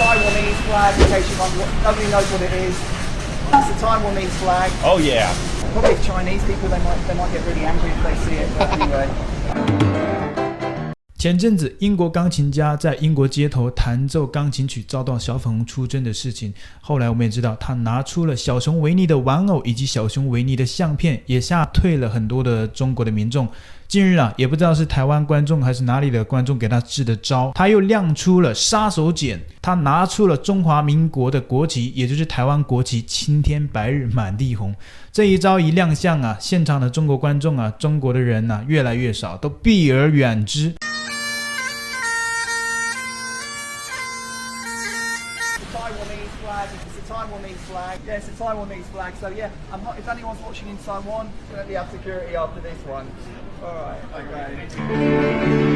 Taiwanese flag, in case you wonder, nobody knows what it is. It's the Taiwanese flag. Oh yeah. Probably Chinese people, they might they might get really angry if they see it. But anyway. 前阵子，英国钢琴家在英国街头弹奏钢琴曲，遭到小粉红出征的事情。后来我们也知道，他拿出了小熊维尼的玩偶以及小熊维尼的相片，也吓退了很多的中国的民众。近日啊，也不知道是台湾观众还是哪里的观众给他支的招，他又亮出了杀手锏，他拿出了中华民国的国旗，也就是台湾国旗，青天白日满地红。这一招一亮相啊，现场的中国观众啊，中国的人呐、越来越少，都避而远之。Taiwanese flag. So yeah, I'm, if anyone's watching in Taiwan, definitely have security after this one. All right. Okay.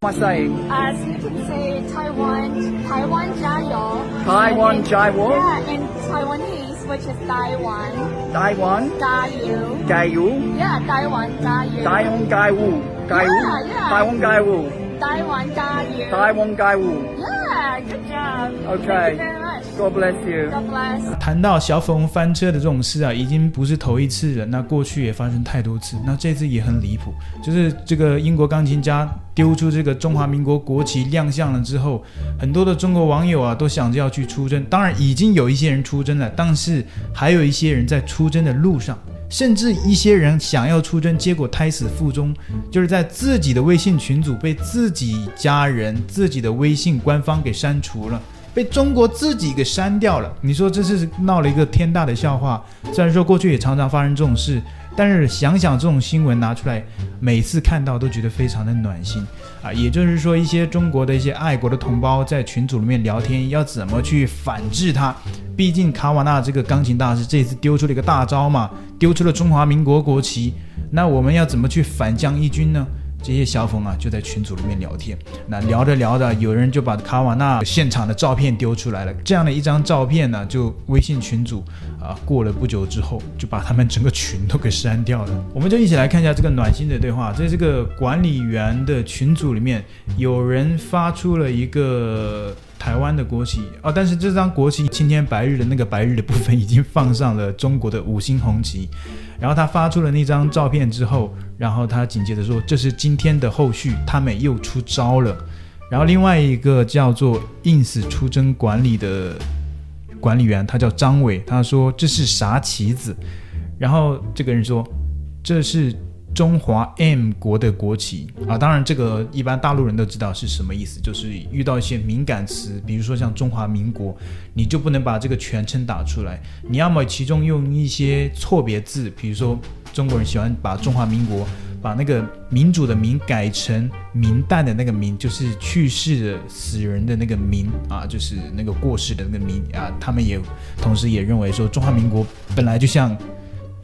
What am I saying? Uh, As you can say, Taiwan, Taiwan 加油. Taiwan Jaiwo. Yeah, in Taiwanese, which is Taiwan. Taiwan. Gayu. Gayu. Yeah, Taiwan Gayu. Taiwan Gayu. Gayu. Yeah, yeah. Taiwan Gayu. Taiwan 加油. Taiwan 加油. Yeah, good job. Okay. Thank you very much. God bless you. God bless. 谈到小粉红翻车的这种事啊，已经不是头一次了。那过去也发生太多次，那这次也很离谱。就是这个英国钢琴家丢出这个中华民国国旗亮相了之后，很多的中国网友啊都想着要去出征。当然，已经有一些人出征了，但是还有一些人在出征的路上。甚至一些人想要出征，结果胎死腹中，就是在自己的微信群组被自己家人、自己的微信官方给删除了，被中国自己给删掉了。你说这是闹了一个天大的笑话。虽然说过去也常常发生这种事。但是想想这种新闻拿出来，每次看到都觉得非常的暖心啊！也就是说，一些中国的一些爱国的同胞在群组里面聊天，要怎么去反制他？毕竟卡瓦纳这个钢琴大师这次丢出了一个大招嘛，丢出了中华民国国旗，那我们要怎么去反将一军呢？这些小粉啊，就在群组里面聊天。那聊着聊着，有人就把卡瓦纳现场的照片丢出来了。这样的一张照片呢，就微信群组啊，过了不久之后，就把他们整个群都给删掉了。我们就一起来看一下这个暖心的对话。在这个管理员的群组里面，有人发出了一个台湾的国旗哦，但是这张国旗青天白日的那个白日的部分已经放上了中国的五星红旗。然后他发出了那张照片之后，然后他紧接着说：“这是今天的后续，他们又出招了。”然后另外一个叫做 “ins 出征管理”的管理员，他叫张伟，他说：“这是啥棋子？”然后这个人说：“这是。”中华 M 国的国旗啊，当然这个一般大陆人都知道是什么意思，就是遇到一些敏感词，比如说像中华民国，你就不能把这个全称打出来，你要么其中用一些错别字，比如说中国人喜欢把中华民国把那个民主的民改成明代的那个明，就是去世的死人的那个明啊，就是那个过世的那个明啊，他们也同时也认为说中华民国本来就像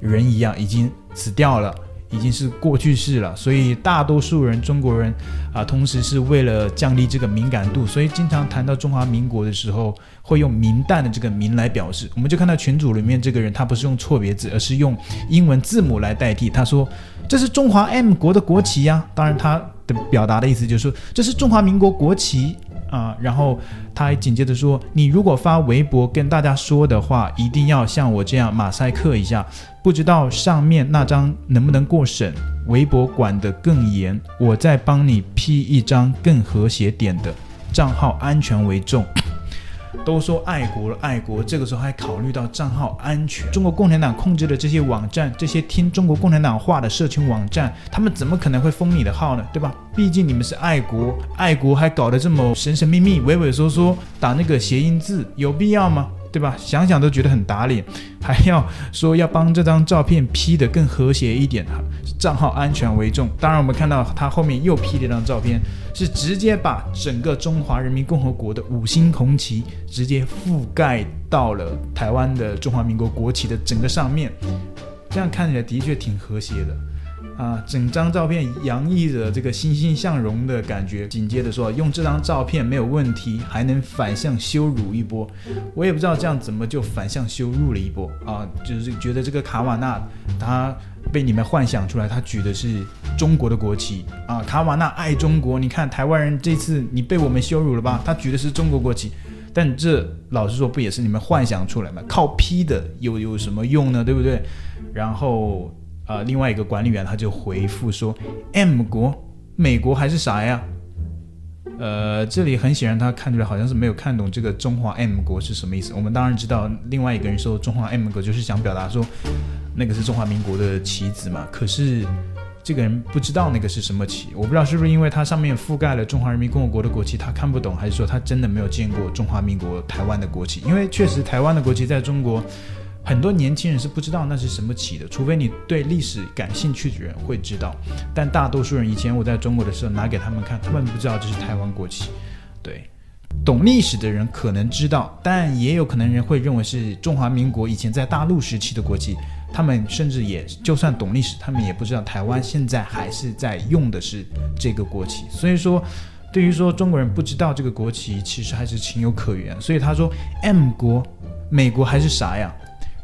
人一样已经死掉了。已经是过去式了，所以大多数人中国人啊，同时是为了降低这个敏感度，所以经常谈到中华民国的时候，会用“明旦”的这个“明”来表示。我们就看到群组里面这个人，他不是用错别字，而是用英文字母来代替。他说：“这是中华 M 国的国旗呀。”当然，他的表达的意思就是说，这是中华民国国旗。啊，然后他还紧接着说：“你如果发微博跟大家说的话，一定要像我这样马赛克一下，不知道上面那张能不能过审？微博管得更严，我再帮你 P 一张更和谐点的，账号安全为重。”都说爱国了，爱国，这个时候还考虑到账号安全。中国共产党控制的这些网站，这些听中国共产党话的社群网站，他们怎么可能会封你的号呢？对吧？毕竟你们是爱国，爱国还搞得这么神神秘秘、畏畏缩缩，打那个谐音字，有必要吗？对吧？想想都觉得很打脸，还要说要帮这张照片 P 得更和谐一点，账号安全为重。当然，我们看到他后面又 P 了一张照片，是直接把整个中华人民共和国的五星红旗直接覆盖到了台湾的中华民国国旗的整个上面，这样看起来的确挺和谐的。啊，整张照片洋溢着这个欣欣向荣的感觉。紧接着说，用这张照片没有问题，还能反向羞辱一波。我也不知道这样怎么就反向羞辱了一波啊，就是觉得这个卡瓦纳他被你们幻想出来，他举的是中国的国旗啊。卡瓦纳爱中国，你看台湾人这次你被我们羞辱了吧？他举的是中国国旗，但这老实说不也是你们幻想出来吗？靠 P 的有有什么用呢？对不对？然后。啊、另外一个管理员他就回复说：“M 国，美国还是啥呀？”呃，这里很显然他看出来好像是没有看懂这个中华 M 国是什么意思。我们当然知道，另外一个人说中华 M 国就是想表达说那个是中华民国的旗子嘛。可是这个人不知道那个是什么旗，我不知道是不是因为它上面覆盖了中华人民共和国的国旗，他看不懂，还是说他真的没有见过中华民国台湾的国旗？因为确实台湾的国旗在中国。很多年轻人是不知道那是什么旗的，除非你对历史感兴趣的人会知道。但大多数人以前我在中国的时候拿给他们看，他们不知道这是台湾国旗。对，懂历史的人可能知道，但也有可能人会认为是中华民国以前在大陆时期的国旗。他们甚至也就算懂历史，他们也不知道台湾现在还是在用的是这个国旗。所以说，对于说中国人不知道这个国旗，其实还是情有可原。所以他说，M 国，美国还是啥呀？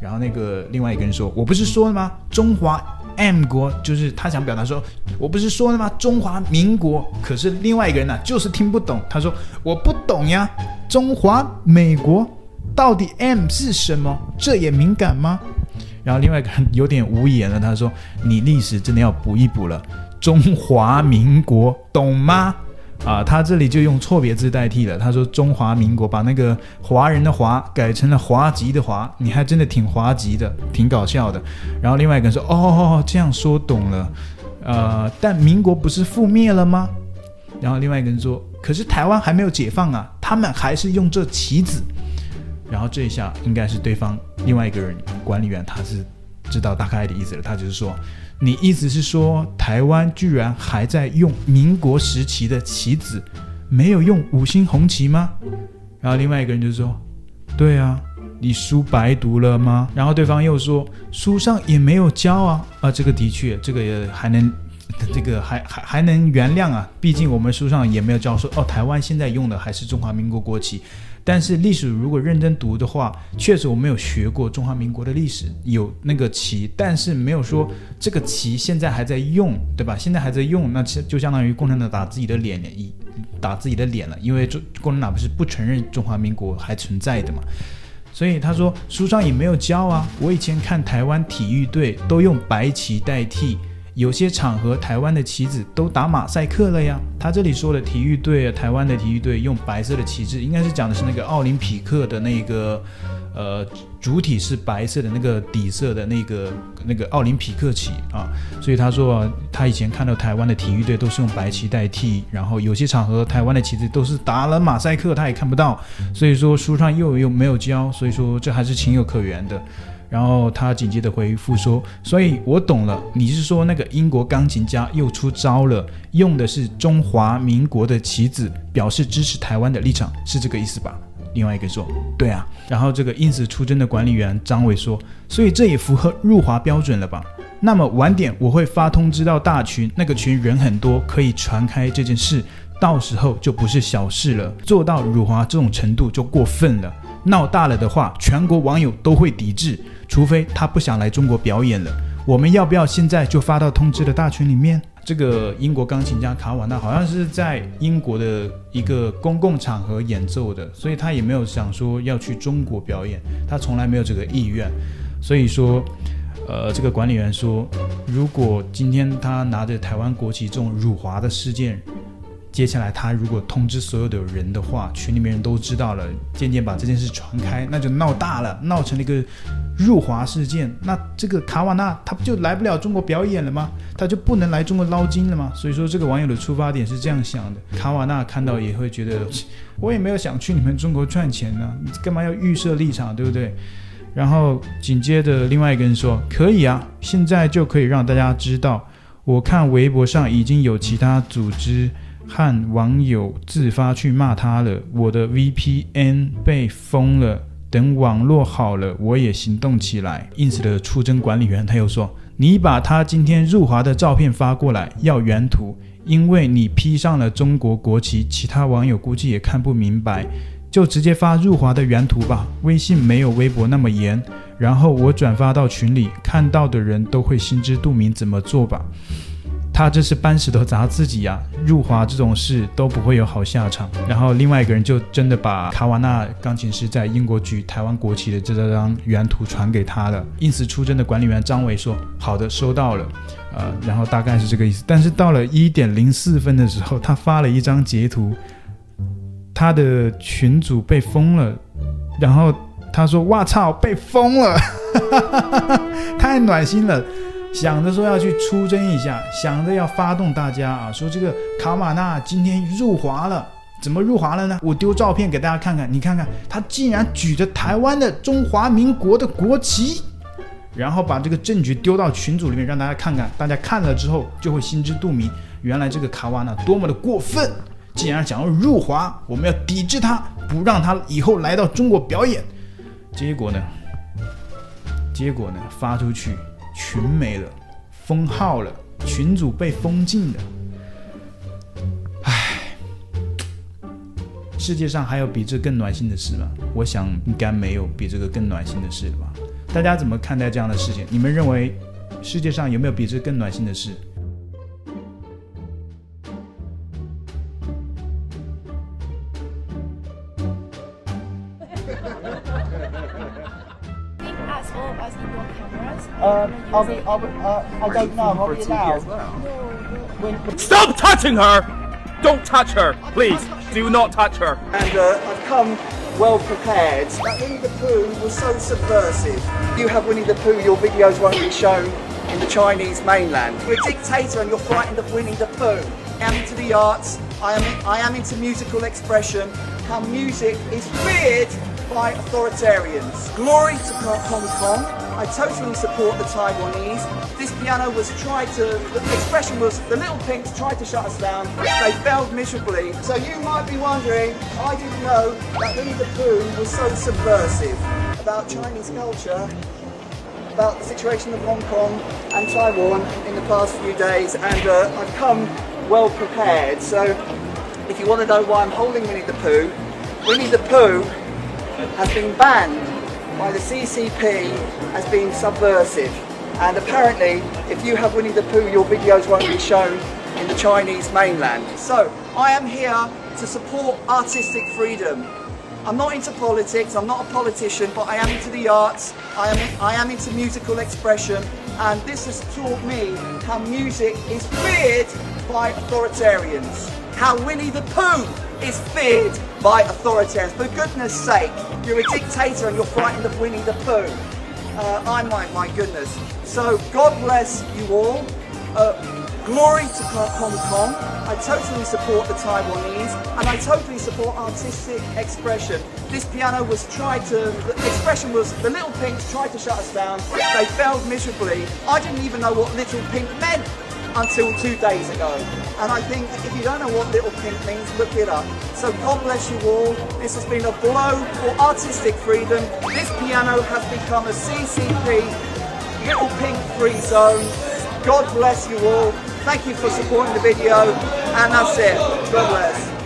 然后那个另外一个人说：“我不是说了吗？中华 M 国就是他想表达说，我不是说了吗？中华民国。可是另外一个人呢、就是听不懂。他说我不懂呀，中华美国到底 M 是什么？这也敏感吗？”然后另外一个人有点无言了。他说：“你历史真的要补一补了，中华民国懂吗？”啊，他这里就用错别字代替了。他说：“中华民国，把那个华人的华改成了华籍的华，你还真的挺滑稽的，挺搞笑的。”然后另外一个人说：“哦，这样说懂了。呃，但民国不是覆灭了吗？”然后另外一个人说：“可是台湾还没有解放啊，他们还是用这旗子。”然后这一下应该是对方另外一个人管理员，他是知道大概的意思了。他就是说。你意思是说，台湾居然还在用民国时期的旗子，没有用五星红旗吗？然后另外一个人就说：“对啊，你书白读了吗？”然后对方又说：“书上也没有教啊。”啊，这个的确，这个也还能，这个还还还能原谅啊。毕竟我们书上也没有教说，哦，台湾现在用的还是中华民国国旗。但是历史如果认真读的话，确实我没有学过中华民国的历史，有那个旗，但是没有说这个旗现在还在用，对吧？现在还在用，那其实就相当于共产党打自己的脸，一打自己的脸了，因为中共产党不是不承认中华民国还存在的嘛。所以他说书上也没有教啊，我以前看台湾体育队都用白旗代替。有些场合，台湾的旗子都打马赛克了呀。他这里说的体育队，台湾的体育队用白色的旗帜，应该是讲的是那个奥林匹克的那个，呃，主体是白色的那个底色的那个那个奥林匹克旗啊。所以他说，他以前看到台湾的体育队都是用白旗代替，然后有些场合台湾的旗子都是打了马赛克，他也看不到。所以说书上又又没有教，所以说这还是情有可原的。然后他紧接着回复说：“所以我懂了，你是说那个英国钢琴家又出招了，用的是中华民国的旗子，表示支持台湾的立场，是这个意思吧？”另外一个说：“对啊。”然后这个因此出征的管理员张伟说：“所以这也符合入华标准了吧？那么晚点我会发通知到大群，那个群人很多，可以传开这件事，到时候就不是小事了，做到辱华这种程度就过分了。”闹大了的话，全国网友都会抵制，除非他不想来中国表演了。我们要不要现在就发到通知的大群里面？这个英国钢琴家卡瓦纳好像是在英国的一个公共场合演奏的，所以他也没有想说要去中国表演，他从来没有这个意愿。所以说，呃，这个管理员说，如果今天他拿着台湾国旗这种辱华的事件。接下来，他如果通知所有的人的话，群里面人都知道了，渐渐把这件事传开，那就闹大了，闹成了一个入华事件。那这个卡瓦纳他不就来不了中国表演了吗？他就不能来中国捞金了吗？所以说，这个网友的出发点是这样想的。卡瓦纳看到也会觉得，我也没有想去你们中国赚钱呢，你干嘛要预设立场，对不对？然后紧接着另外一个人说，可以啊，现在就可以让大家知道，我看微博上已经有其他组织。和网友自发去骂他了，我的 VPN 被封了。等网络好了，我也行动起来。因此的出征管理员他又说：“你把他今天入华的照片发过来，要原图，因为你 P 上了中国国旗，其他网友估计也看不明白，就直接发入华的原图吧。微信没有微博那么严，然后我转发到群里，看到的人都会心知肚明怎么做吧。他这是搬石头砸自己呀、入华这种事都不会有好下场。然后另外一个人就真的把卡瓦纳钢琴师在英国举台湾国旗的这张原图传给他了。因此出征的管理员张伟说：“好的，收到了。”呃，然后大概是这个意思。但是到了一点零四分的时候，他发了一张截图，他的群组被封了。然后他说：“哇操，被封了，太暖心了。”想着说要去出征一下，想着要发动大家啊，说这个卡瓦纳今天入华了，怎么入华了呢？我丢照片给大家看看，你看看他竟然举着台湾的中华民国的国旗，然后把这个证据丢到群组里面让大家看看，大家看了之后就会心知肚明，原来这个卡瓦纳多么的过分，竟然想要入华，我们要抵制他，不让他以后来到中国表演。结果呢？结果呢？发出去。群没了，封号了，群主被封禁了。唉，世界上还有比这更暖心的事吗？我想应该没有比这个更暖心的事了吧？大家怎么看待这样的事情？你们认为世界上有没有比这更暖心的事？呃，I'll be, I'll uh, I don't know. I'll be allowed. Stop touching her! Don't touch her, please. Do not touch her. And uh, I've come well prepared. That Winnie the Pooh was so subversive. You have Winnie the Pooh, your videos won't be shown in the Chinese mainland. You're a dictator and you're frightened of Winnie the Pooh. I am into the arts. I am, I am into musical expression. How music is feared by authoritarians. Glory to Hong Kong. I totally support the Taiwanese. This piano was tried to, the expression was, the little pinks tried to shut us down. They failed miserably. So you might be wondering, I didn't know that Winnie the Pooh was so subversive about Chinese culture, about the situation of Hong Kong and Taiwan in the past few days. And uh, I've come well prepared. So if you want to know why I'm holding Winnie the Pooh, Winnie the Pooh has been banned by the CCP as being subversive. And apparently, if you have Winnie the Pooh, your videos won't be shown in the Chinese mainland. So, I am here to support artistic freedom. I'm not into politics, I'm not a politician, but I am into the arts, I am, I am into musical expression, and this has taught me how music is feared by authoritarians. How Winnie the Pooh is feared by authoritarians. For goodness sake, you're a dictator and you're frightened of Winnie the Pooh. Uh, I might, my goodness. So God bless you all. Uh, glory to Hong Kong. I totally support the Taiwanese and I totally support artistic expression. This piano was tried to, the expression was, the Little Pinks tried to shut us down. They failed miserably. I didn't even know what Little Pink meant until two days ago. And I think if you don't know what Little Pink means, look it up. So God bless you all. This has been a blow for artistic freedom. This piano has become a CCP Little Pink free zone. God bless you all. Thank you for supporting the video. And that's it. God bless.